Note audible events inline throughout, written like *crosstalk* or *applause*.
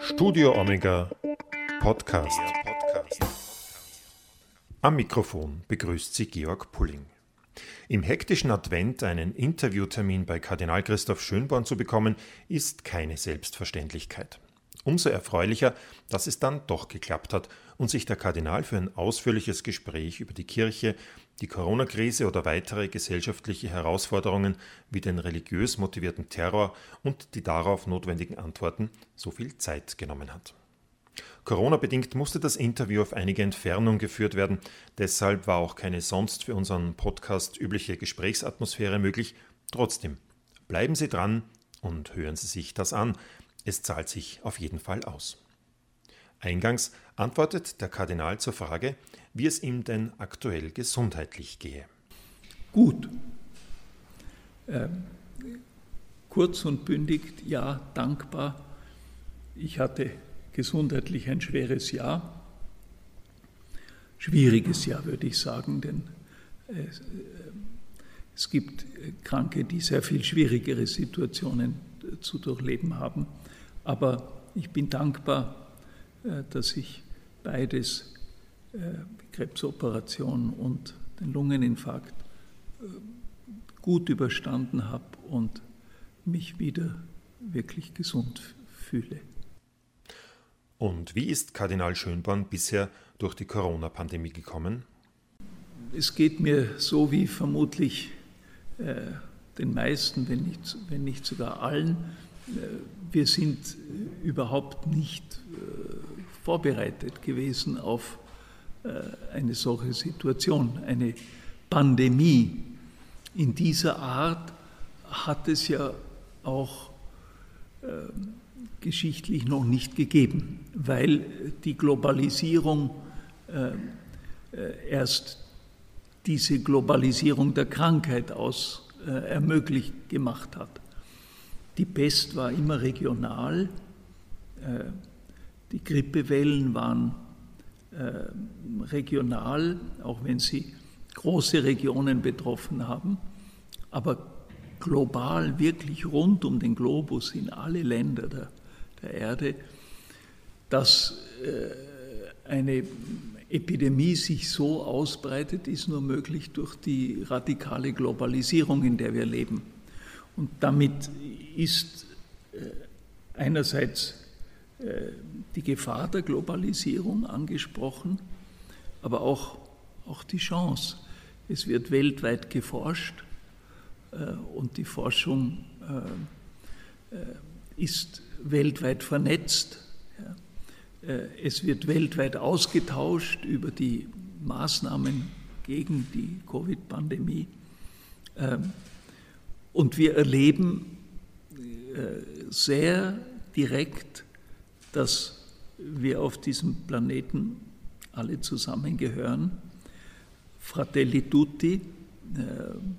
Studio Omega Podcast. Am Mikrofon begrüßt Sie Georg Pulling. Im hektischen Advent einen Interviewtermin bei Kardinal Christoph Schönborn zu bekommen, ist keine Selbstverständlichkeit. Umso erfreulicher, dass es dann doch geklappt hat und sich der Kardinal für ein ausführliches Gespräch über die Kirche, die Corona-Krise oder weitere gesellschaftliche Herausforderungen wie den religiös motivierten Terror und die darauf notwendigen Antworten so viel Zeit genommen hat. Corona-bedingt musste das Interview auf einige Entfernung geführt werden, deshalb war auch keine sonst für unseren Podcast übliche Gesprächsatmosphäre möglich. Trotzdem, bleiben Sie dran und hören Sie sich das an. Es zahlt sich auf jeden Fall aus. Eingangs antwortet der Kardinal zur Frage, wie es ihm denn aktuell gesundheitlich gehe. Gut. Ähm, kurz und bündig, ja, dankbar. Ich hatte gesundheitlich ein schweres Jahr. Schwieriges Jahr, würde ich sagen, denn äh, es gibt Kranke, die sehr viel schwierigere Situationen zu durchleben haben. Aber ich bin dankbar, äh, dass ich beides, äh, Krebsoperation und den Lungeninfarkt, äh, gut überstanden habe und mich wieder wirklich gesund fühle. Und wie ist Kardinal Schönborn bisher durch die Corona-Pandemie gekommen? Es geht mir so wie vermutlich äh, den meisten, wenn nicht, wenn nicht sogar allen. Äh, wir sind überhaupt nicht äh, vorbereitet gewesen auf äh, eine solche Situation, eine Pandemie. In dieser Art hat es ja auch geschichtlich noch nicht gegeben, weil die Globalisierung erst diese Globalisierung der Krankheit aus ermöglicht gemacht hat. Die Pest war immer regional. Äh, die Grippewellen waren äh, regional, auch wenn sie große Regionen betroffen haben. Aber global, wirklich rund um den Globus in alle Länder der, der Erde, dass äh, eine Epidemie sich so ausbreitet, ist nur möglich durch die radikale Globalisierung, in der wir leben. Und damit ist äh, einerseits äh, die Gefahr der Globalisierung angesprochen, aber auch, auch die Chance. Es wird weltweit geforscht äh, und die Forschung ist weltweit vernetzt. Es wird weltweit ausgetauscht über die Maßnahmen gegen die Covid-Pandemie. Und wir erleben äh, sehr direkt, dass wir auf diesem Planeten alle zusammengehören. Fratelli tutti, äh,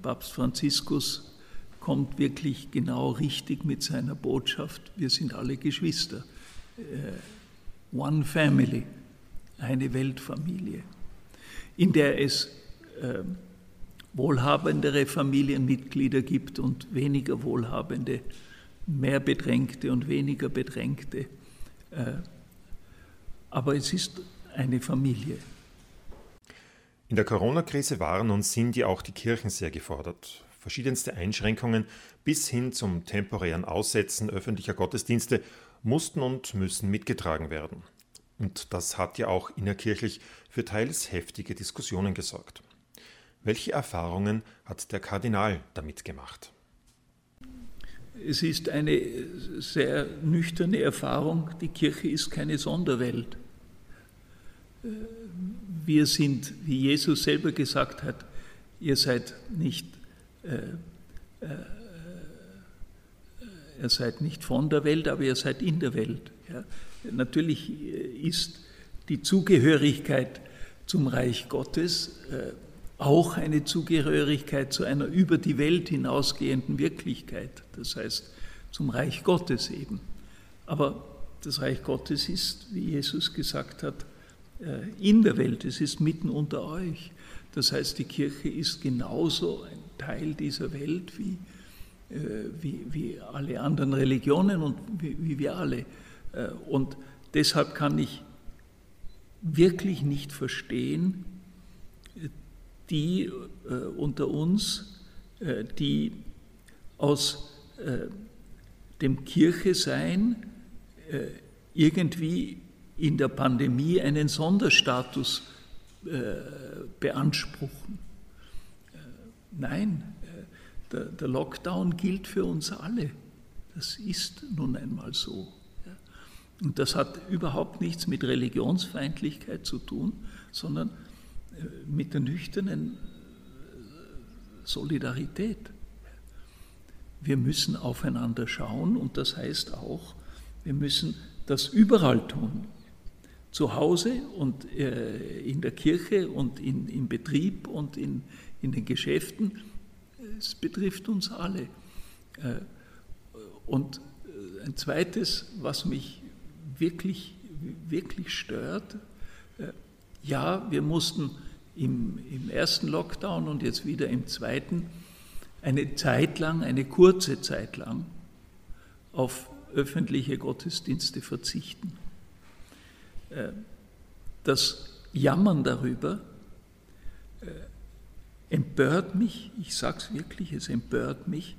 Papst Franziskus kommt wirklich genau richtig mit seiner Botschaft, wir sind alle Geschwister. Äh, one Family, eine Weltfamilie, in der es wohlhabendere Familienmitglieder gibt und weniger wohlhabende, mehr Bedrängte und weniger Bedrängte. Äh, aber es ist eine Familie. In der Corona-Krise waren und sind ja auch die Kirchen sehr gefordert. Verschiedenste Einschränkungen bis hin zum temporären Aussetzen öffentlicher Gottesdienste mussten und müssen mitgetragen werden. Und das hat ja auch innerkirchlich für teils heftige Diskussionen gesorgt. Welche Erfahrungen hat der Kardinal damit gemacht? Es ist eine sehr nüchterne Erfahrung, die Kirche ist keine Sonderwelt. Wir sind, wie Jesus selber gesagt hat, ihr seid nicht, äh, äh, ihr seid nicht von der Welt, aber ihr seid in der Welt. Ja. Natürlich ist die Zugehörigkeit zum Reich Gottes äh, auch eine Zugehörigkeit zu einer über die Welt hinausgehenden Wirklichkeit, das heißt zum Reich Gottes eben. Aber das Reich Gottes ist, wie Jesus gesagt hat, äh, in der Welt, es ist mitten unter euch. Das heißt, die Kirche ist genauso ein Teil dieser Welt wie, äh, wie, wie alle anderen Religionen und wie, wie wir alle. Und deshalb kann ich wirklich nicht verstehen, die äh, unter uns, äh, die aus äh, dem Kirchesein äh, irgendwie in der Pandemie einen Sonderstatus äh, beanspruchen. Äh, nein, der, der Lockdown gilt für uns alle. Das ist nun einmal so. Und das hat überhaupt nichts mit Religionsfeindlichkeit zu tun, sondern mit der nüchternen äh, Solidarität. Wir müssen aufeinander schauen und das heißt auch, wir müssen das überall tun. Zu Hause und äh, in der Kirche und in, im Betrieb und in, in den Geschäften. Es betrifft uns alle. Und ein zweites, was mich wirklich, wirklich stört. Ja, wir mussten im, im ersten Lockdown und jetzt wieder im zweiten eine Zeit lang, eine kurze Zeit lang auf öffentliche Gottesdienste verzichten. Äh, das Jammern darüber äh, empört mich, ich sage es wirklich, es empört mich,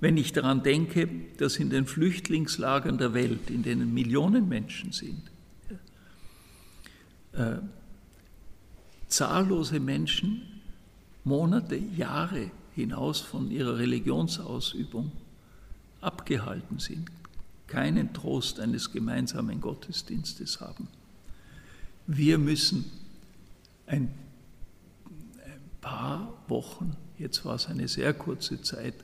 wenn ich daran denke, dass in den Flüchtlingslagern der Welt, in denen Millionen Menschen sind, äh, zahllose Menschen Monate, Jahre hinaus von ihrer Religionsausübung abgehalten sind, keinen Trost eines gemeinsamen Gottesdienstes haben. Wir müssen ein, ein paar Wochen, jetzt war es eine sehr kurze Zeit,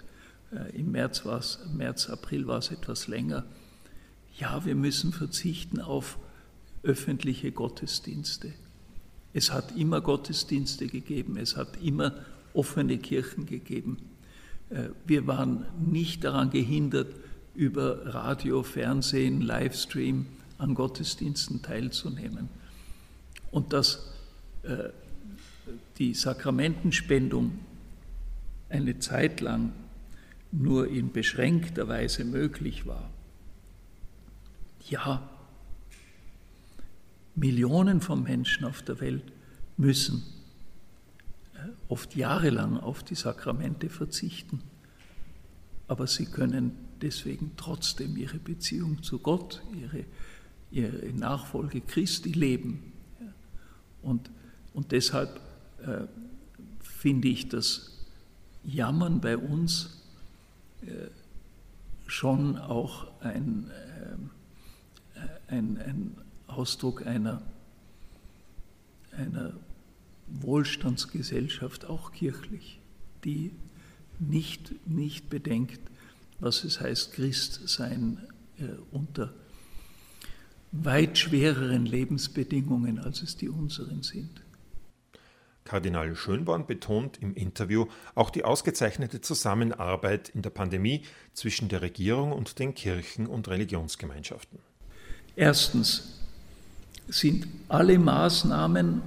äh, Im März, war es, März, April war es etwas länger. Ja, wir müssen verzichten auf öffentliche Gottesdienste. Es hat immer Gottesdienste gegeben, es hat immer offene Kirchen gegeben. Äh, wir waren nicht daran gehindert, über Radio, Fernsehen, Livestream an Gottesdiensten teilzunehmen. Und dass äh, die Sakramentenspendung eine Zeit lang nur in beschränkter Weise möglich war. Ja, Millionen von Menschen auf der Welt müssen äh, oft jahrelang auf die Sakramente verzichten, aber sie können deswegen trotzdem ihre Beziehung zu Gott, ihre, ihre Nachfolge Christi leben. Und, und deshalb äh, finde ich das Jammern bei uns schon auch ein, äh, ein, ein Ausdruck einer, einer Wohlstandsgesellschaft, auch kirchlich, die nicht, nicht bedenkt, was es heißt, Christ sein äh, unter weit schwereren Lebensbedingungen, als es die unseren sind. Kardinal Schönborn betont im Interview auch die ausgezeichnete Zusammenarbeit in der Pandemie zwischen der Regierung und den Kirchen und Religionsgemeinschaften. Erstens sind alle Maßnahmen,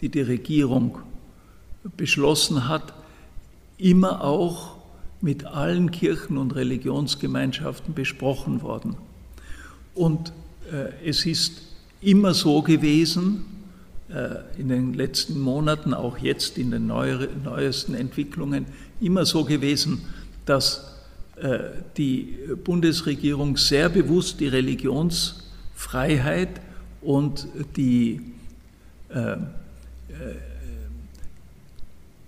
die die Regierung beschlossen hat, immer auch mit allen Kirchen und Religionsgemeinschaften besprochen worden. Und äh, es ist immer so gewesen, äh, in den letzten Monaten, auch jetzt in den neuesten Entwicklungen, immer so gewesen, dass äh, die Bundesregierung sehr bewusst die Religionsfreiheit und die, äh,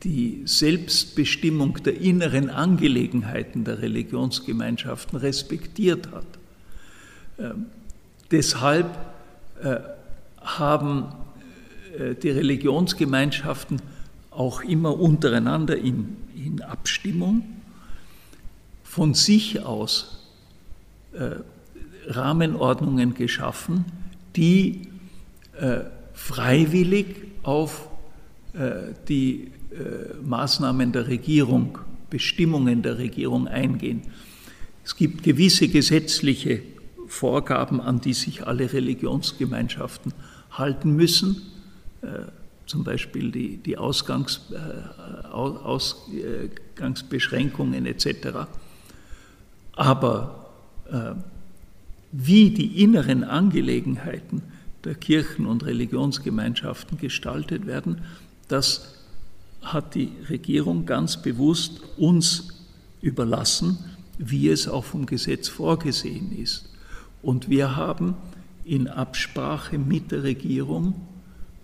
die Selbstbestimmung der inneren Angelegenheiten der Religionsgemeinschaften respektiert hat. Ähm, deshalb haben äh, die Religionsgemeinschaften auch immer untereinander in, in Abstimmung von sich aus äh, Rahmenordnungen geschaffen, die äh, freiwillig auf äh, die äh, Maßnahmen der Regierung, Bestimmungen der Regierung eingehen. Es gibt gewisse gesetzliche Vorgaben, an die sich alle Religionsgemeinschaften halten müssen. Äh, zum Beispiel die, die Ausgangs, äh, Ausgangsbeschränkungen etc. Aber äh, wie die inneren Angelegenheiten der Kirchen und Religionsgemeinschaften gestaltet werden, das hat die Regierung ganz bewusst uns überlassen, wie es auch vom Gesetz vorgesehen ist. Und wir haben in Absprache mit der Regierung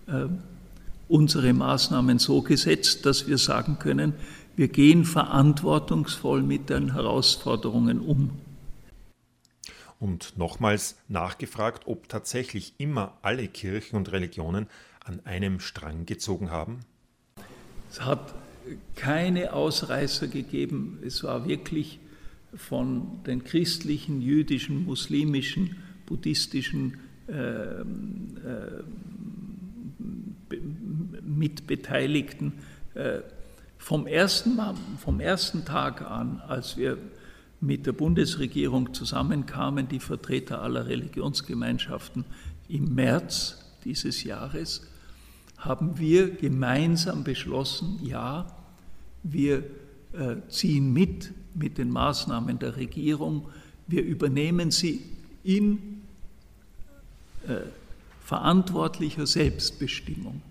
äh, unsere Maßnahmen so gesetzt, dass wir sagen können, wir gehen verantwortungsvoll mit den Herausforderungen um. Und nochmals nachgefragt, ob tatsächlich immer alle Kirchen und Religionen an einem Strang gezogen haben? Es hat keine Ausreißer gegeben. Es war wirklich von den christlichen, jüdischen, muslimischen, buddhistischen äh, äh, Mitbeteiligten äh, vom ersten, vom ersten Tag an, als wir mit der Bundesregierung zusammenkamen, die Vertreter aller Religionsgemeinschaften im März dieses Jahres, haben wir gemeinsam beschlossen, ja, wir äh, ziehen mit mit den Maßnahmen der Regierung, wir übernehmen sie in äh, verantwortlicher Selbstbestimmung.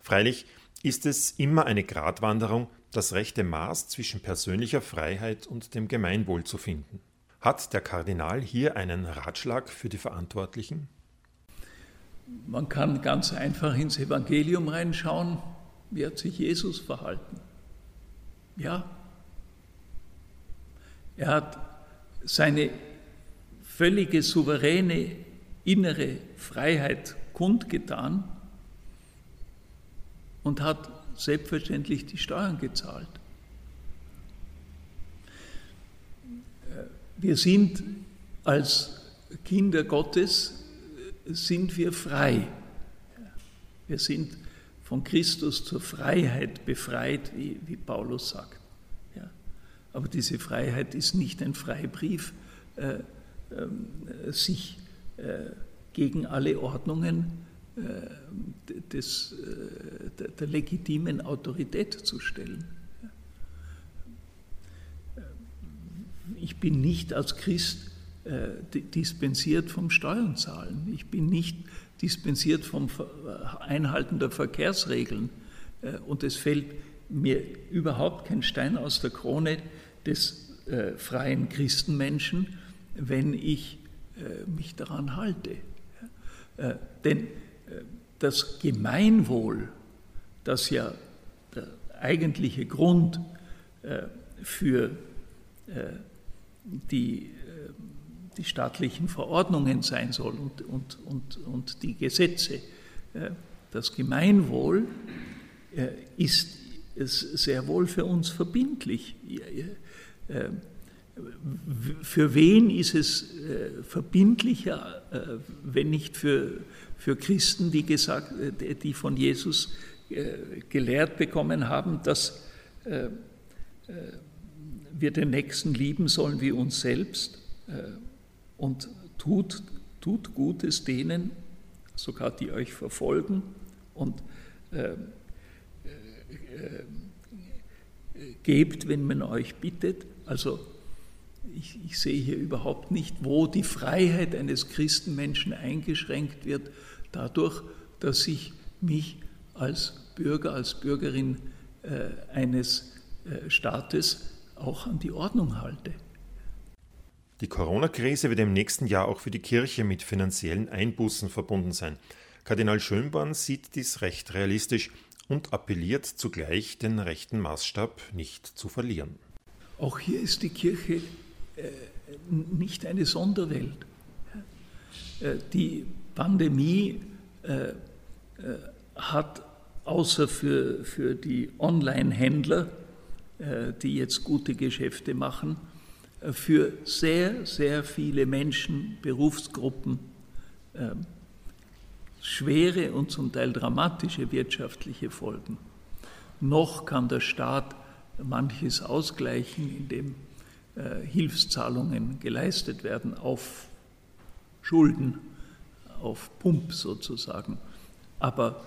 Freilich ist es immer eine Gratwanderung, das rechte Maß zwischen persönlicher Freiheit und dem Gemeinwohl zu finden. Hat der Kardinal hier einen Ratschlag für die Verantwortlichen? Man kann ganz einfach ins Evangelium reinschauen, wie hat sich Jesus verhalten. Ja, er hat seine völlige souveräne innere Freiheit kundgetan und hat selbstverständlich die Steuern gezahlt. Wir sind als Kinder Gottes sind wir frei. Wir sind von Christus zur Freiheit befreit, wie, wie Paulus sagt. Aber diese Freiheit ist nicht ein Freibrief, äh, äh, sich äh, gegen alle Ordnungen des, äh, der, legitimen Autorität zu stellen. Ich bin nicht als Christ äh, dispensiert vom Steuern zahlen. Ich bin nicht dispensiert vom Einhalten der Verkehrsregeln. Äh, und es fällt mir überhaupt kein Stein aus der Krone des äh, freien Christenmenschen, wenn ich mich daran halte. Denn das Gemeinwohl, das ja der eigentliche Grund für die die staatlichen Verordnungen sein soll und, und, und, und die Gesetze. Das Gemeinwohl äh, ist sehr wohl für uns verbindlich. Äh, für wen ist es äh, verbindlicher, wenn nicht für, für Christen, die, gesagt, die von Jesus gelehrt bekommen haben, dass wir den Nächsten lieben sollen wie uns selbst? und tut, tut Gutes denen, sogar die euch verfolgen und äh, äh, äh, gebt, wenn man euch bittet. Also ich, ich, sehe hier überhaupt nicht, wo die Freiheit eines Christenmenschen eingeschränkt wird, dadurch, dass ich mich als Bürger, als Bürgerin äh, eines äh, Staates auch an die Ordnung halte. Die Corona-Krise wird im nächsten Jahr auch für die Kirche mit finanziellen Einbußen verbunden sein. Kardinal Schönborn sieht dies recht realistisch und appelliert zugleich, den rechten Maßstab nicht zu verlieren. Auch hier ist die Kirche nicht eine Sonderwelt. Äh, die Pandemie äh, äh hat außer für, für die Online-Händler, äh, die jetzt gute Geschäfte machen, für sehr, sehr viele Menschen, Berufsgruppen ähm, schwere und zum Teil dramatische wirtschaftliche Folgen. Noch kann der Staat manches ausgleichen, indem äh, Hilfszahlungen geleistet werden auf Schulden, auf Pump sozusagen. Aber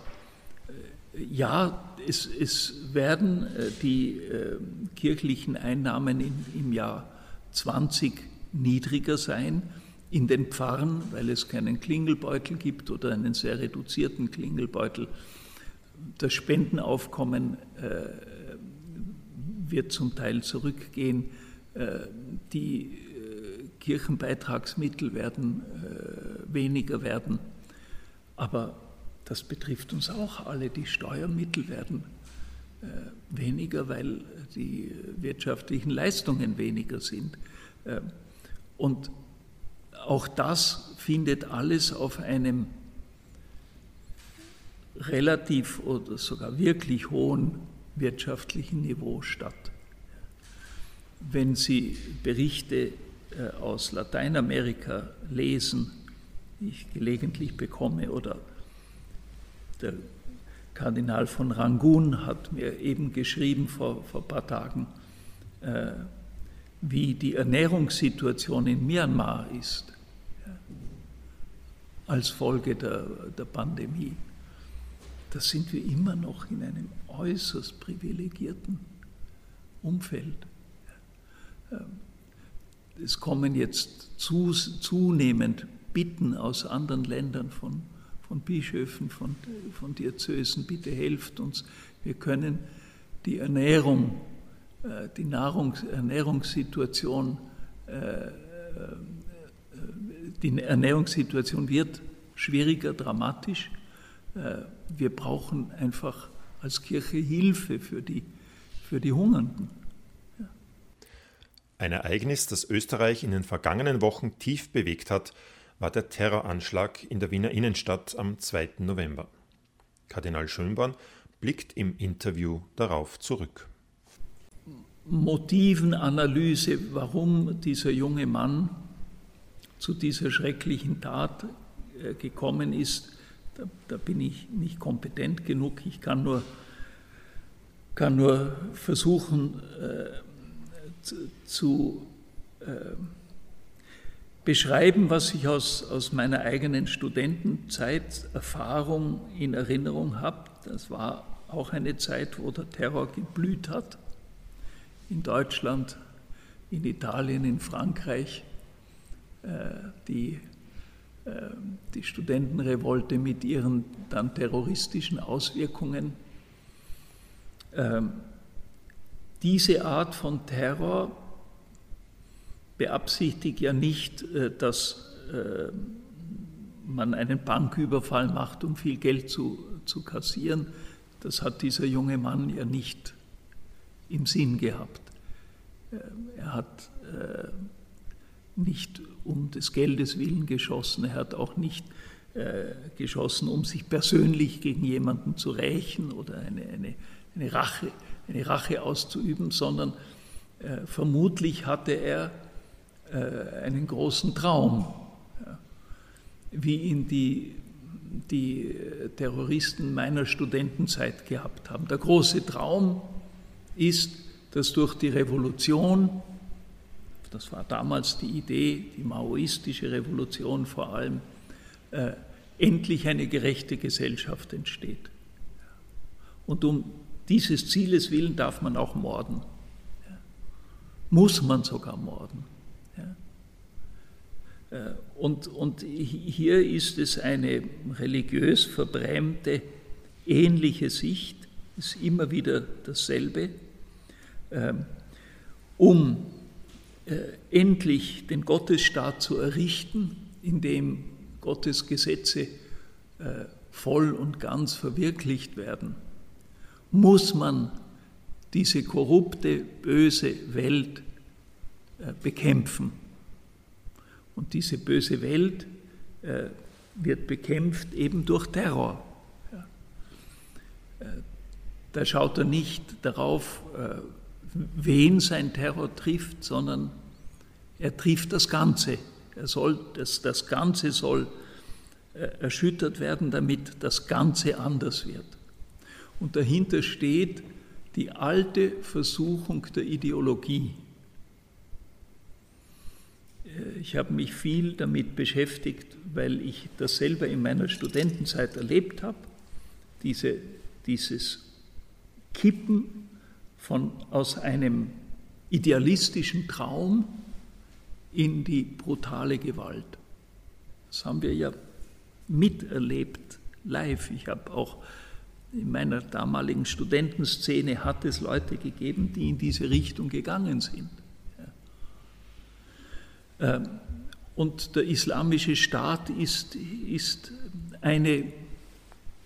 äh, ja, es, es werden äh, die kirchlichen Einnahmen im Jahr 20 niedriger sein, in den Pfarren, weil es keinen Klingelbeutel gibt oder einen sehr reduzierten Klingelbeutel. Das Spendenaufkommen äh, wird zum Teil zurückgehen. Äh, die äh, Kirchenbeitragsmittel werden äh, weniger werden. Aber das betrifft uns auch alle. Die Steuermittel werden weniger, weil die wirtschaftlichen Leistungen weniger sind. Und auch das findet alles auf einem relativ oder sogar wirklich hohen wirtschaftlichen Niveau statt. Wenn Sie Berichte äh, aus Lateinamerika lesen, die ich gelegentlich bekomme, oder der Kardinal von Rangun hat mir eben geschrieben vor, vor ein paar Tagen, äh, wie die Ernährungssituation in Myanmar ist, als Folge der, der Pandemie. Da sind wir immer noch in einem äußerst privilegierten Umfeld. Ähm, es kommen jetzt zunehmend Bitten aus anderen Ländern von, von Bischöfen, von, von Diözesen, bitte helft uns. Wir können die Ernährung, äh, die Nahrungs Ernährungssituation, äh, äh, die Ernährungssituation wird schwieriger, dramatisch. Wir brauchen einfach als Kirche Hilfe für die, für die Hungernden. Ein Ereignis, das Österreich in den vergangenen Wochen tief bewegt hat, war der Terroranschlag in der Wiener Innenstadt am 2. November. Kardinal Schönborn blickt im Interview darauf zurück. Motivenanalyse, warum dieser junge Mann zu dieser schrecklichen Tat äh, gekommen ist, da, da, bin ich nicht kompetent genug. Ich kann nur, kann nur versuchen äh, zu, äh, beschreiben, was ich aus, aus meiner eigenen Studentenzeit Erfahrung in Erinnerung habe. Das war auch eine Zeit, wo der Terror geblüht hat. In Deutschland, in Italien, in Frankreich. Äh, die ähm, die Studentenrevolte mit ihren dann terroristischen Auswirkungen. Ähm, diese Art von Terror beabsichtigt ja nicht, äh, dass äh, man einen Banküberfall macht, um viel Geld zu, zu kassieren. Das hat dieser junge Mann ja nicht im Sinn gehabt. Ähm, er hat nicht um des Geldes willen geschossen, er hat auch nicht äh, geschossen, um sich persönlich gegen jemanden zu rächen oder eine, eine, eine, Rache, eine Rache auszuüben, sondern äh, vermutlich hatte er äh, einen großen Traum, ja, wie ihn die, die Terroristen meiner Studentenzeit gehabt haben. Der große Traum ist, dass durch die Revolution das war damals die Idee, die maoistische Revolution vor allem, äh, endlich eine gerechte Gesellschaft entsteht. Und um dieses Zieles willen darf man auch morden. Ja. Muss man sogar morden. Ja. Äh, und, und hier ist es eine religiös verbrämte, ähnliche Sicht, ist immer wieder dasselbe, ähm, um äh, endlich den Gottesstaat zu errichten, in dem Gottes Gesetze äh, voll und ganz verwirklicht werden, muss man diese korrupte, böse Welt äh, bekämpfen. Und diese böse Welt wird bekämpft eben durch Terror. Da schaut er nicht darauf, wen sein Terror trifft, sondern er trifft das Ganze. Er soll, das, das Ganze soll äh, erschüttert werden, damit das Ganze anders wird. Und dahinter steht die alte Versuchung der Ideologie. Äh, ich habe mich viel damit beschäftigt, weil ich das selber in meiner Studentenzeit erlebt habe, diese, dieses Kippen von, aus einem idealistischen Traum in die brutale Gewalt. Das haben wir ja miterlebt, live. Ich habe auch in meiner damaligen Studentenszene hat es Leute gegeben, die in diese Richtung gegangen sind. Ähm, und der islamische Staat ist, ist eine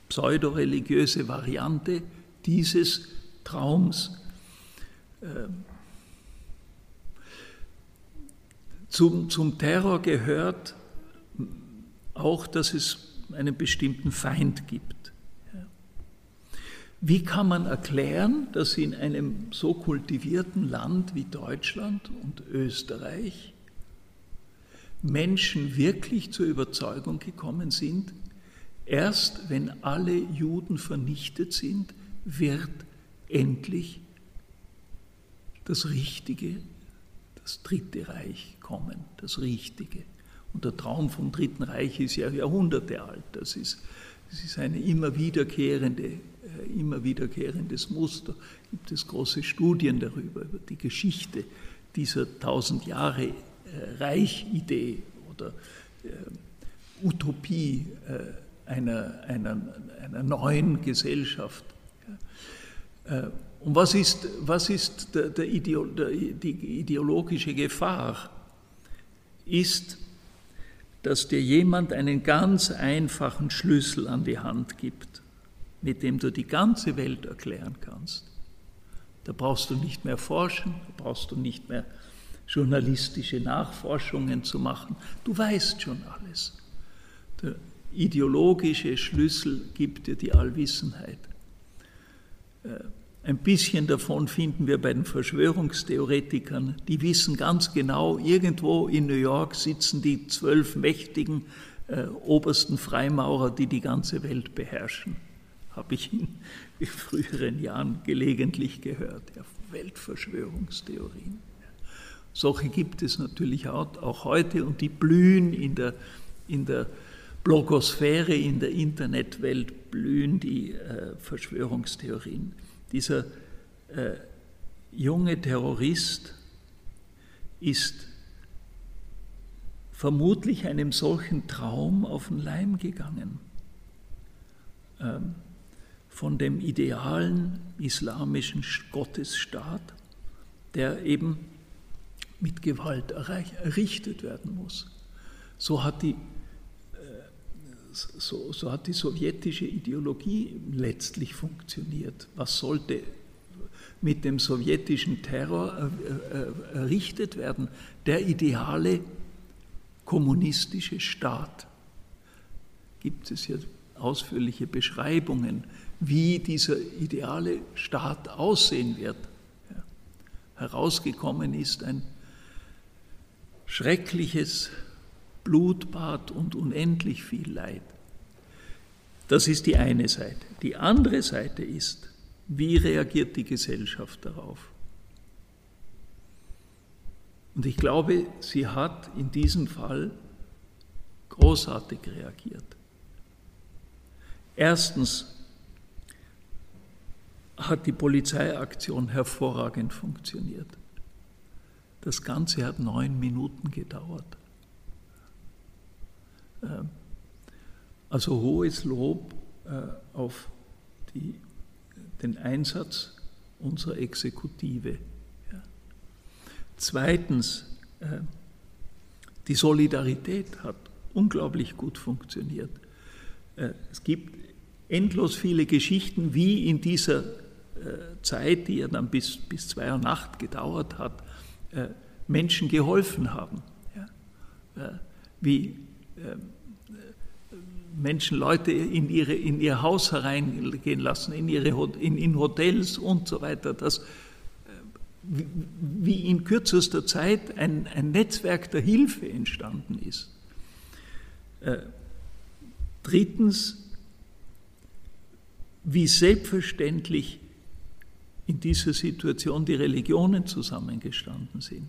pseudoreligiöse Variante dieses Traums. Ähm, zum, zum Terror gehört auch, dass es einen bestimmten Feind gibt. Wie kann man erklären, dass in einem so kultivierten Land wie Deutschland und Österreich Menschen wirklich zur Überzeugung gekommen sind, erst wenn alle Juden vernichtet sind, wird endlich das Richtige, das Dritte Reich kommen, das Richtige. Und der Traum vom Dritten Reich ist ja Jahrhunderte alt. Das ist, das ist eine immer wiederkehrende, immer wiederkehrendes Muster. Gibt es große Studien darüber, über die Geschichte dieser tausend Jahre äh, Reich-Idee oder äh, Utopie einer, einer, einer neuen Gesellschaft. Und was ist, was ist der, der Ideo, der, die ideologische Gefahr? Ist, dass dir jemand einen ganz einfachen Schlüssel an die Hand gibt, mit dem du die ganze Welt erklären kannst. Da brauchst du nicht mehr forschen, da brauchst du nicht mehr journalistische Nachforschungen zu machen. Du weißt schon alles. Der ideologische Schlüssel gibt dir die Allwissenheit. Äh, ein bisschen davon finden wir bei den Verschwörungstheoretikern. Die wissen ganz genau, irgendwo in New York sitzen die zwölf mächtigen äh, obersten Freimaurer, die die ganze Welt beherrschen. Habe ich in, früheren Jahren gelegentlich gehört. Ja, Weltverschwörungstheorien. Solche gibt es natürlich auch, auch heute und die blühen in der, in der Blogosphäre, in der Internetwelt, blühen die äh, Verschwörungstheorien dieser äh, junge Terrorist ist vermutlich einem solchen Traum auf den Leim gegangen. Ähm, von dem idealen islamischen Gottesstaat, der eben mit Gewalt errichtet werden muss. So hat die so, so hat die sowjetische Ideologie letztlich funktioniert. Was sollte mit dem sowjetischen Terror errichtet werden? Der ideale kommunistische Staat. Gibt es hier ausführliche Beschreibungen, wie dieser ideale Staat aussehen wird. Herausgekommen ist ein schreckliches Blutbad und unendlich viel Leid. Das ist die eine Seite. Die andere Seite ist, wie reagiert die Gesellschaft darauf? Und ich glaube, sie hat in diesem Fall großartig reagiert. Erstens hat die Polizeiaktion hervorragend funktioniert. Das Ganze hat neun Minuten gedauert. Ähm, also hohes Lob äh, auf die, den Einsatz unserer Exekutive. Zweitens, äh, die Solidarität hat unglaublich gut funktioniert. Äh, es gibt endlos viele Geschichten, wie in dieser Zeit, die ja dann bis, bis zwei Uhr Nacht gedauert hat, Menschen geholfen haben. Wie ähm, Menschen, Leute in, ihre, in ihr Haus hereingehen lassen, in, ihre, in, in Hotels und so weiter, dass äh, wie in kürzester Zeit ein, ein Netzwerk der Hilfe entstanden ist. Äh, drittens, wie selbstverständlich in dieser Situation die Religionen zusammengestanden sind.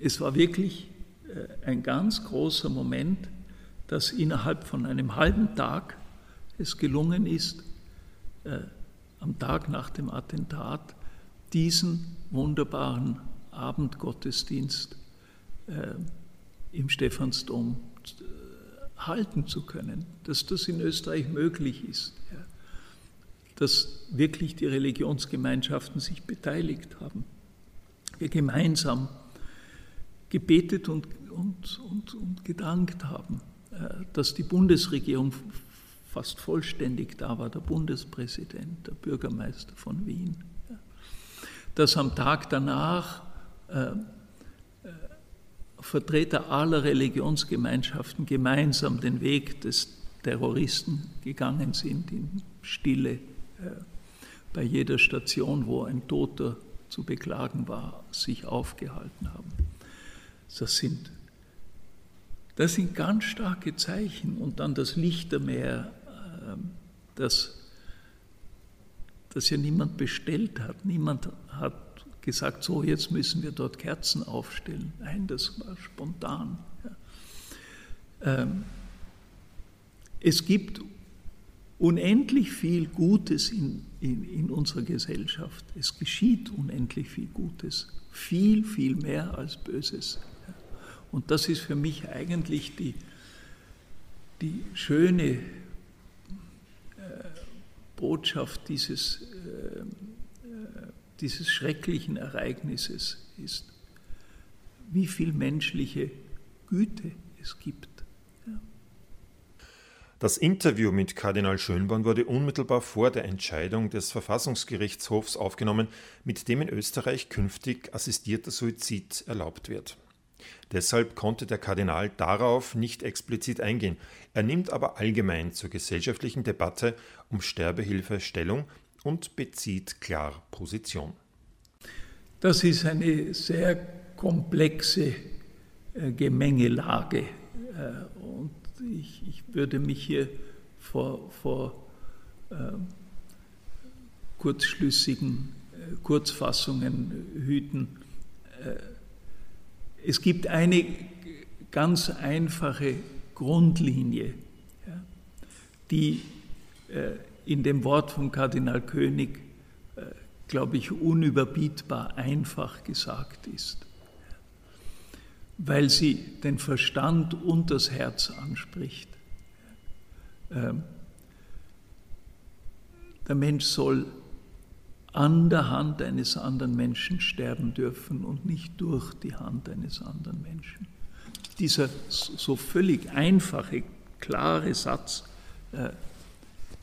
Es war wirklich äh, ein ganz großer Moment, dass innerhalb von einem halben Tag es gelungen ist, äh, am Tag nach dem Attentat diesen wunderbaren Abendgottesdienst äh, im Stephansdom halten zu können, dass das in Österreich möglich ist, dass wirklich die Religionsgemeinschaften sich beteiligt haben. Wir gemeinsam gebetet und, und, und, und gedankt haben, äh, dass die Bundesregierung fast vollständig da war, der Bundespräsident, der Bürgermeister von Wien, dass am Tag danach äh, äh, Vertreter aller Religionsgemeinschaften gemeinsam den Weg des Terroristen gegangen sind, in Stille, bei jeder Station, wo ein Toter zu beklagen war, sich aufgehalten haben. Das sind, das sind ganz starke Zeichen. Und dann das Lichtermeer, ähm, das, das ja niemand bestellt hat. Niemand hat gesagt, so jetzt müssen wir dort Kerzen aufstellen. Nein, das war spontan. Ähm, es gibt unendlich viel Gutes in, in, in, unserer Gesellschaft. Es geschieht unendlich viel Gutes. Viel, viel mehr als Böses. Und das ist für mich eigentlich die, die schöne äh, Botschaft dieses, äh, dieses schrecklichen Ereignisses ist, wie viel menschliche Güte es gibt. Das Interview mit Kardinal Schönborn wurde unmittelbar vor der Entscheidung des Verfassungsgerichtshofs aufgenommen, mit dem in Österreich künftig assistierter Suizid erlaubt wird. Deshalb konnte der Kardinal darauf nicht explizit eingehen. Er nimmt aber allgemein zur gesellschaftlichen Debatte um Sterbehilfe Stellung und bezieht klar Position. Das ist eine sehr komplexe äh, Gemengelage äh, und ich, ich, würde mich hier vor, vor äh, kurzschlüssigen äh, Kurzfassungen hüten. Äh, es gibt eine ganz einfache Grundlinie, ja, die äh, in dem Wort von Kardinal König, äh, glaube ich, unüberbietbar einfach gesagt ist, weil sie den Verstand und das Herz anspricht. Ähm, der Mensch soll an der Hand eines anderen Menschen sterben dürfen und nicht durch die Hand eines anderen Menschen. Dieser so völlig einfache, klare Satz, äh,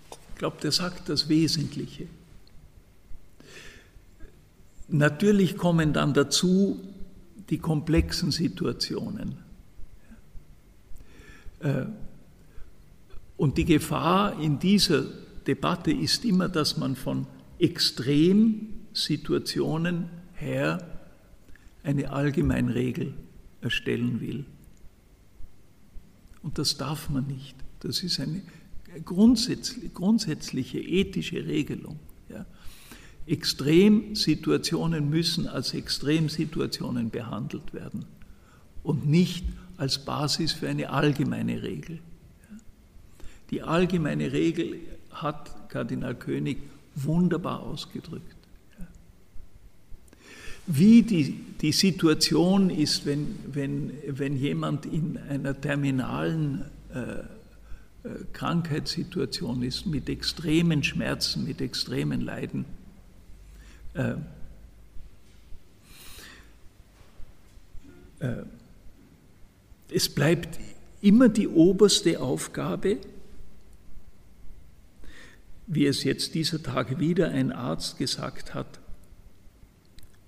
ich glaube, der sagt das Wesentliche. Natürlich kommen dann dazu die komplexen Situationen. Äh, und die Gefahr in dieser Debatte ist immer, dass man von Extremsituationen her eine Allgemeinregel erstellen will. Und das darf man nicht. Das ist eine grundsätzliche, grundsätzliche ethische Regelung. Extremsituationen müssen als Extremsituationen behandelt werden und nicht als Basis für eine allgemeine Regel. Die allgemeine Regel hat Kardinal König wunderbar ausgedrückt. Wie die, die Situation ist, wenn, wenn, wenn jemand in einer terminalen äh, äh, Krankheitssituation ist, mit extremen Schmerzen, mit extremen Leiden. Äh, äh, es bleibt immer die oberste Aufgabe, wie es jetzt dieser Tage wieder ein Arzt gesagt hat,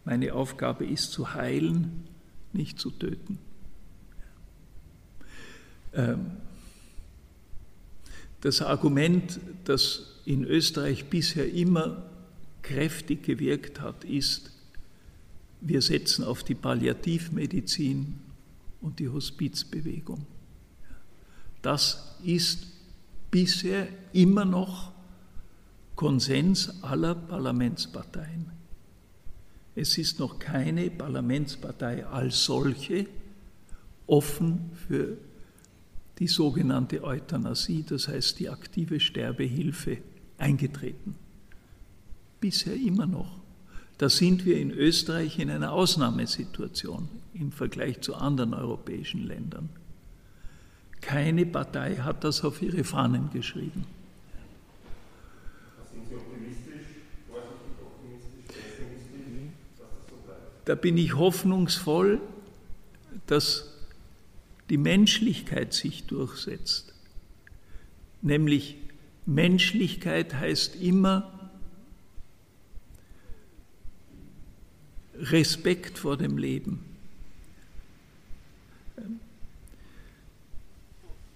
meine Aufgabe ist zu heilen, nicht zu töten. Ähm, das Argument, das in Österreich bisher immer kräftig gewirkt hat, ist, wir setzen auf die Palliativmedizin und die Hospizbewegung. Das ist bisher immer noch Konsens aller Parlamentsparteien. Es ist noch keine Parlamentspartei als solche offen für die sogenannte Euthanasie, das heißt die aktive Sterbehilfe, eingetreten. Bisher immer noch. Da sind wir in Österreich in einer Ausnahmesituation im Vergleich zu anderen europäischen Ländern. keine Partei hat das auf ihre Fahnen geschrieben. Da bin ich hoffnungsvoll, dass die Menschlichkeit sich durchsetzt. Nämlich Menschlichkeit heißt immer Respekt vor dem Leben.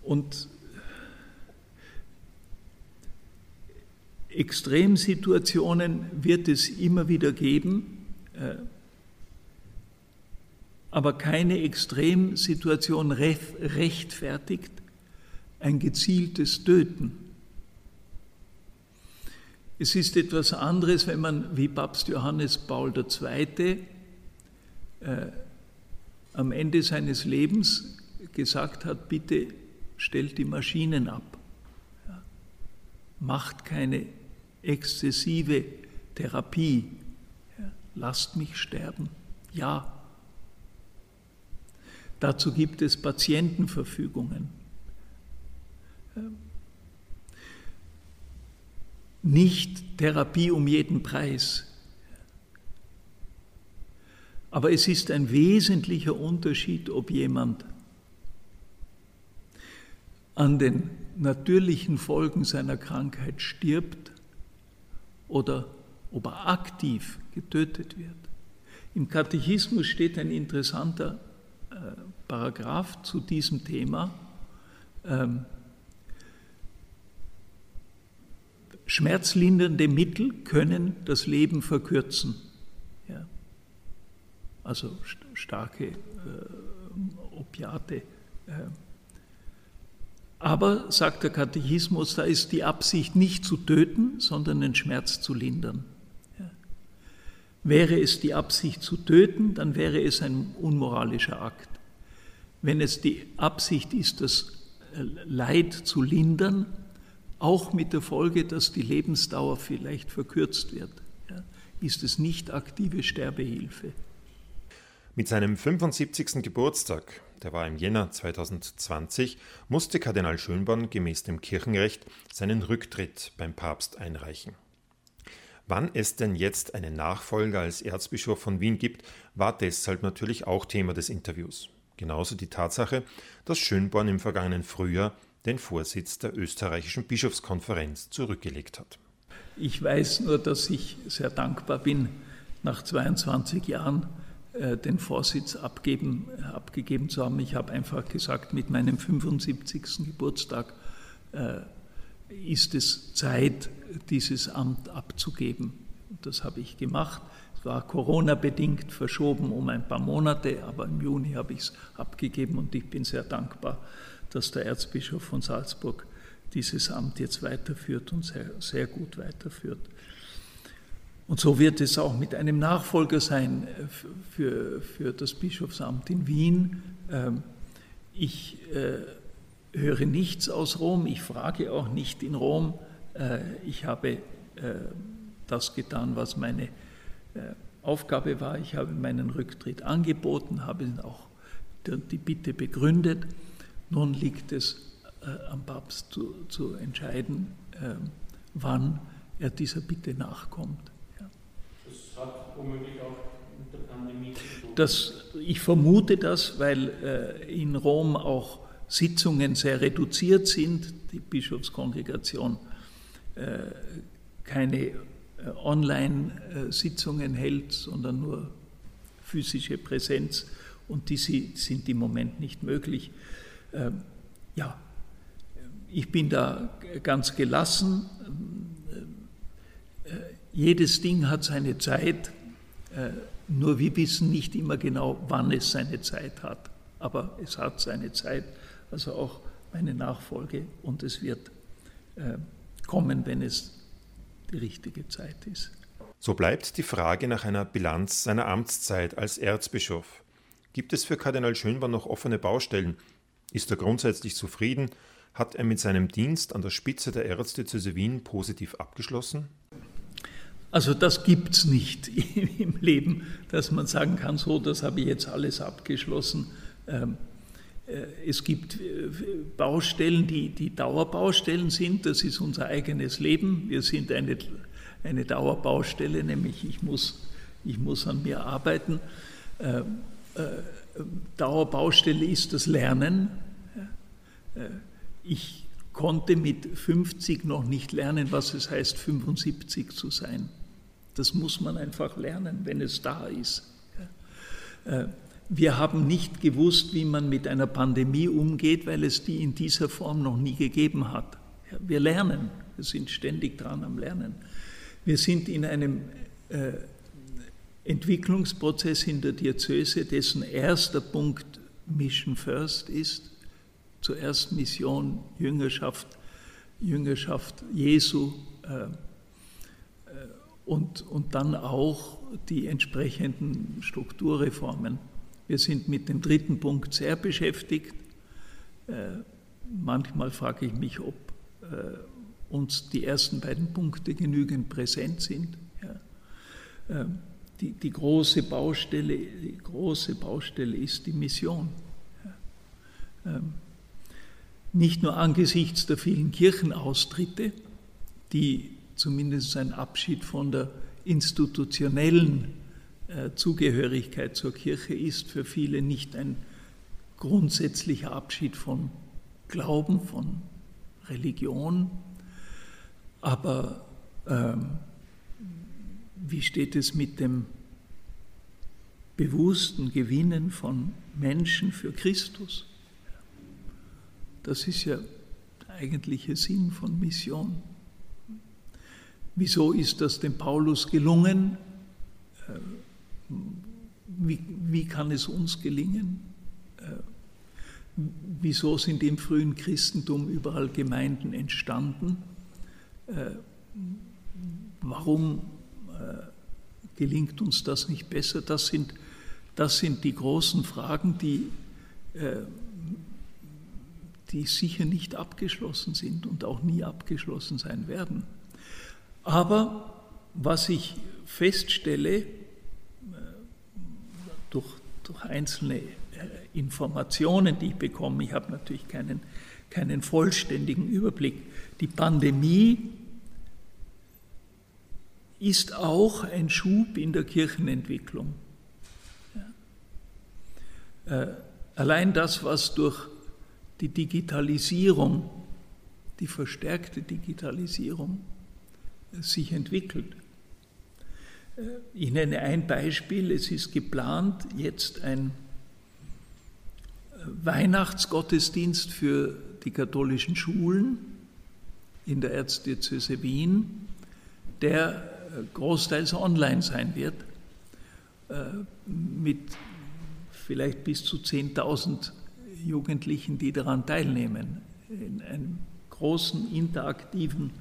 Und Extremsituationen wird es immer wieder geben, äh, aber keine Extremsituation rechtfertigt ein gezieltes Töten. Es ist etwas anderes, wenn man wie Papst Johannes Paul II. Äh, am Ende seines Lebens gesagt hat, bitte stellt die Maschinen ab, ja. macht keine exzessive Therapie, ja. lasst mich sterben. Ja. Dazu gibt es Patientenverfügungen. Ja. Nicht Therapie um jeden Preis. Aber es ist ein wesentlicher Unterschied, ob jemand an den natürlichen Folgen seiner Krankheit stirbt oder ob er aktiv getötet wird. Im Katechismus steht ein interessanter äh, Paragraph zu diesem Thema. Ähm, schmerzlindernde Mittel können das Leben verkürzen. Ja. Also st starke äh, Opiate. Äh, aber, sagt der Katechismus, da ist die Absicht nicht zu töten, sondern den Schmerz zu lindern. Ja. Wäre es die Absicht zu töten, dann wäre es ein unmoralischer Akt. Wenn es die Absicht ist, das äh, Leid zu lindern, auch mit der Folge, dass die Lebensdauer vielleicht verkürzt wird, ja, ist es nicht aktive Sterbehilfe. Mit seinem 75. Geburtstag der war im Jänner 2020, musste Kardinal Schönborn gemäß dem Kirchenrecht seinen Rücktritt beim Papst einreichen. Wann es denn jetzt einen Nachfolger als Erzbischof von Wien gibt, war deshalb natürlich auch Thema des Interviews. Genauso die Tatsache, dass Schönborn im vergangenen Frühjahr den Vorsitz der österreichischen Bischofskonferenz zurückgelegt hat. Ich weiß nur, dass ich sehr dankbar bin, nach 22 Jahren äh, den Vorsitz abgeben, abgegeben zu haben. Ich habe einfach gesagt, mit meinem 75. Geburtstag äh, ist es Zeit, dieses Amt abzugeben. Das habe ich gemacht. Es war Corona-bedingt verschoben um ein paar Monate, aber im Juni habe ich es abgegeben und ich bin sehr dankbar, dass der Erzbischof von Salzburg dieses Amt jetzt weiterführt und sehr, sehr gut weiterführt. Und so wird es auch mit einem Nachfolger sein äh, für, für das Bischofsamt in Wien. Ähm, ich äh, höre nichts aus Rom, ich frage auch nicht in Rom. Äh, ich habe das getan, was meine Aufgabe war. Ich habe meinen Rücktritt angeboten, habe auch die Bitte begründet. Nun liegt es am Papst zu, zu entscheiden, ähm, wann er dieser Bitte nachkommt hat womöglich auch mit der Pandemie zu tun. Das, ich vermute das, weil äh, in Rom auch Sitzungen sehr reduziert sind, die Bischofskongregation äh, keine äh, Online-Sitzungen hält, sondern nur physische Präsenz und die sind im Moment nicht möglich. Ähm, ja, ich bin da ganz gelassen. Äh, jedes Ding hat seine Zeit, äh, nur wir wissen nicht immer genau, wann es seine Zeit hat. Aber es hat seine Zeit, also auch meine Nachfolge, und es wird äh, kommen, wenn es die richtige Zeit ist. So bleibt die Frage nach einer Bilanz seiner Amtszeit als Erzbischof. Gibt es für Kardinal Schönborn noch offene Baustellen? Ist er grundsätzlich zufrieden? Hat er mit seinem Dienst an der Spitze der Erzdiözese Wien positiv abgeschlossen? Also das gibt es nicht *laughs* im Leben, dass man sagen kann, so, das habe ich jetzt alles abgeschlossen. Ähm, es gibt Baustellen, die, die Dauerbaustellen sind. Das ist unser eigenes Leben. Wir sind eine, eine Dauerbaustelle, nämlich ich muss, ich muss an mir arbeiten. Dauerbaustelle ist das Lernen. Ich konnte mit 50 noch nicht lernen, was es heißt, 75 zu sein. Das muss man einfach lernen, wenn es da ist. Äh, wir haben nicht gewusst, wie man mit einer Pandemie umgeht, weil es die in dieser Form noch nie gegeben hat. Wir lernen, wir sind ständig dran am Lernen. Wir sind in einem äh, Entwicklungsprozess in der Diözese, dessen erster Punkt Mission First ist. Zuerst Mission, Jüngerschaft, Jüngerschaft Jesu äh, und, und dann auch die entsprechenden Strukturreformen. Wir sind mit dem dritten Punkt sehr beschäftigt. Äh, manchmal frage ich mich, ob äh, uns die ersten beiden Punkte genügend präsent sind. Ja. Äh, die, die, große Baustelle, die große Baustelle ist die Mission. Ähm, nicht nur angesichts der vielen Kirchenaustritte, die zumindest ein Abschied von der institutionellen äh, Zugehörigkeit zur Kirche ist für viele nicht ein grundsätzlicher Abschied von Glauben, von Religion. Aber ähm, wie steht es mit dem bewussten Gewinnen von Menschen für Christus? Das ist ja der eigentliche Sinn von Mission. Wieso ist das dem Paulus gelungen? Äh, wie, wie kann es uns gelingen? Äh, wieso sind im frühen Christentum überall Gemeinden entstanden? Äh, warum gelingt uns das nicht besser? Das sind, das sind die großen Fragen, die die sicher nicht abgeschlossen sind und auch nie abgeschlossen sein werden. Aber was ich feststelle, äh, durch, durch einzelne äh, Informationen, die ich bekomme, ich habe natürlich keinen, keinen vollständigen Überblick, die Pandemie ist auch ein Schub in der Kirchenentwicklung. Äh, allein das, was durch die Digitalisierung, die verstärkte Digitalisierung sich entwickelt. Äh, ich nenne ein Beispiel. Es ist geplant, jetzt ein äh, Weihnachtsgottesdienst für die katholischen Schulen in der Erzdiözese Wien, der äh, großteils online sein wird, mit vielleicht bis zu 10.000 Jugendlichen, die daran teilnehmen, in einem großen interaktiven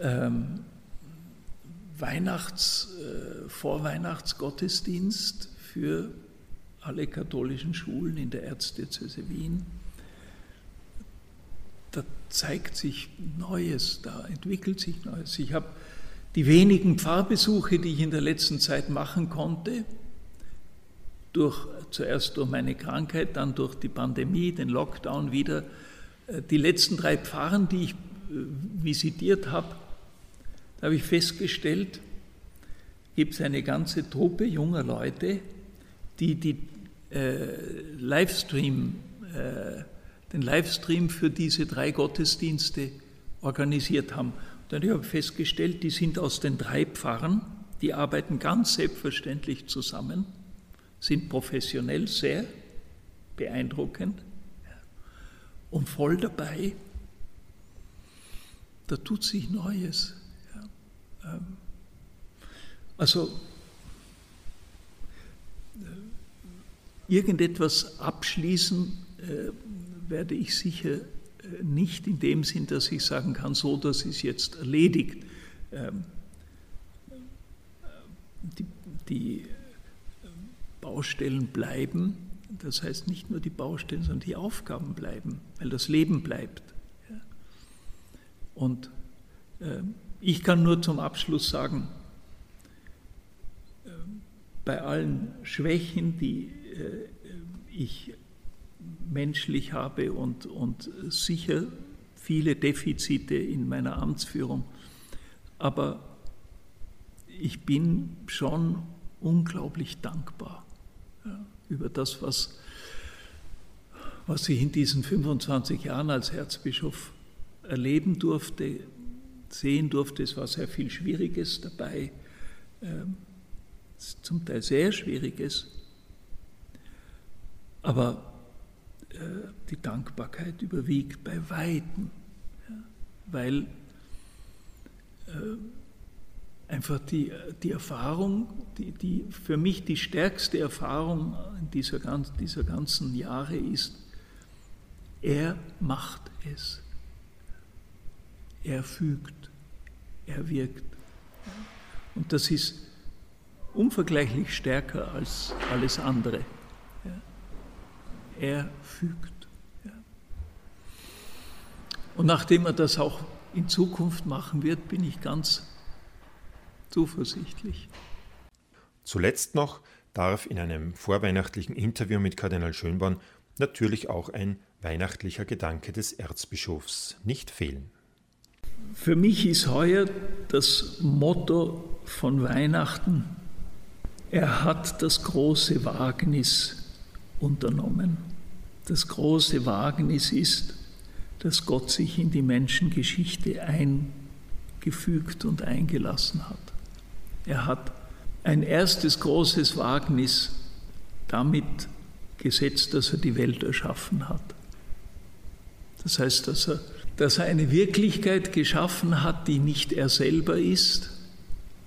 ähm, Weihnachts-, äh, Vorweihnachtsgottesdienst für alle katholischen Schulen in der Erzdiözese Wien. Da zeigt sich Neues, da entwickelt sich Neues. Ich habe die wenigen Pfarrbesuche, die ich in der letzten Zeit machen konnte, durch, zuerst durch meine Krankheit, dann durch die Pandemie, den Lockdown wieder, äh, die letzten drei Pfarren, die ich äh, visitiert habe, da habe ich festgestellt, gibt es eine ganze Truppe junger Leute, die, die äh, Livestream, äh, den Livestream für diese drei Gottesdienste organisiert haben. Und ich habe festgestellt, die sind aus den drei Pfarren, die arbeiten ganz selbstverständlich zusammen, sind professionell sehr beeindruckend und voll dabei. Da tut sich Neues. Ähm, also äh, irgendetwas abschließen äh, werde ich sicher nicht in dem Sinn, dass ich sagen kann, so, das ist jetzt erledigt. Ähm, die, die Baustellen bleiben, das heißt nicht nur die Baustellen, sondern die Aufgaben bleiben, weil das Leben bleibt. Und ähm, ich kann nur zum Abschluss sagen, bei allen Schwächen, die äh, ich menschlich habe und, und sicher viele Defizite in meiner Amtsführung. Aber ich bin schon unglaublich dankbar ja, über das, was, was ich in diesen 25 Jahren als Erzbischof erleben durfte, sehen durfte. Es war sehr viel Schwieriges dabei, ähm, zum Teil sehr Schwieriges. Aber äh, die Dankbarkeit überwiegt bei Weitem, weil äh, einfach die, die Erfahrung, die, die für mich die stärkste Erfahrung dieser, dieser ganzen Jahre ist, er macht es. Er fügt, er wirkt. Und das ist unvergleichlich stärker als alles andere. Er fügt. Und nachdem er das auch in Zukunft machen wird, bin ich ganz zuversichtlich. Zuletzt noch darf in einem vorweihnachtlichen Interview mit Kardinal Schönborn natürlich auch ein weihnachtlicher Gedanke des Erzbischofs nicht fehlen. Für mich ist heuer das Motto von Weihnachten, er hat das große Wagnis unternommen. Das große Wagnis ist, dass Gott sich in die Menschengeschichte eingefügt und eingelassen hat. Er hat ein erstes großes Wagnis damit gesetzt, dass er die Welt erschaffen hat. Das heißt, dass er, dass er eine Wirklichkeit geschaffen hat, die nicht er selber ist,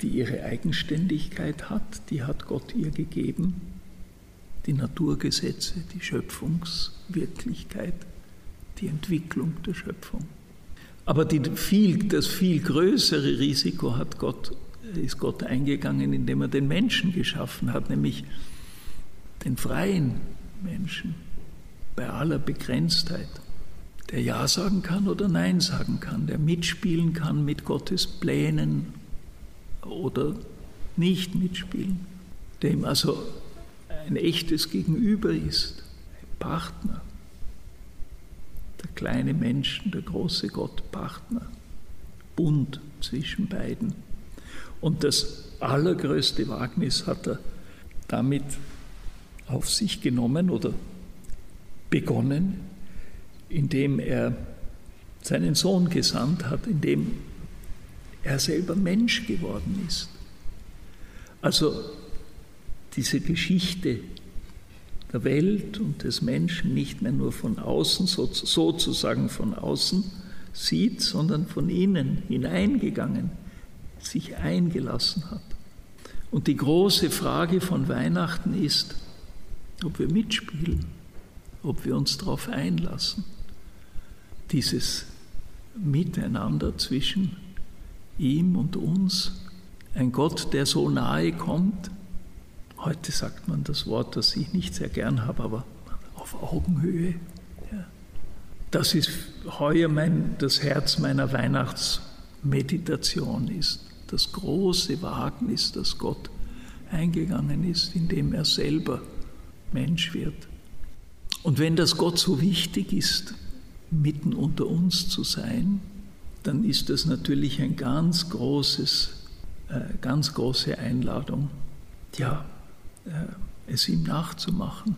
die ihre Eigenständigkeit hat, die hat Gott ihr gegeben, die Naturgesetze, die Schöpfungswirklichkeit, die Entwicklung der Schöpfung. Aber viel, das viel größere Risiko hat Gott ist Gott eingegangen, indem er den Menschen geschaffen hat, nämlich den freien Menschen bei aller Begrenztheit, der Ja sagen kann oder Nein sagen kann, der mitspielen kann mit Gottes Plänen oder nicht mitspielen, dem also ein echtes Gegenüber ist, ein Partner. Der kleine Mensch, der große Gott, Partner, Bund zwischen beiden. Und das allergrößte Wagnis hat er damit auf sich genommen oder begonnen, indem er seinen Sohn gesandt hat, indem er selber Mensch geworden ist. Also diese Geschichte der Welt und des Menschen nicht mehr nur von außen, sozusagen von außen sieht, sondern von innen hineingegangen sich eingelassen hat. Und die große Frage von Weihnachten ist, ob wir mitspielen, ob wir uns darauf einlassen. Dieses Miteinander zwischen ihm und uns, ein Gott, der so nahe kommt. Heute sagt man das Wort, das ich nicht sehr gern habe, aber auf Augenhöhe. Ja. Das ist heuer mein, das Herz meiner Weihnachtsmeditation ist das große Wagnis, das Gott eingegangen ist, indem er selber Mensch wird. Und wenn das Gott so wichtig ist, mitten unter uns zu sein, dann ist das natürlich ein ganz großes, äh, ganz große Einladung, ja, es ihm nachzumachen.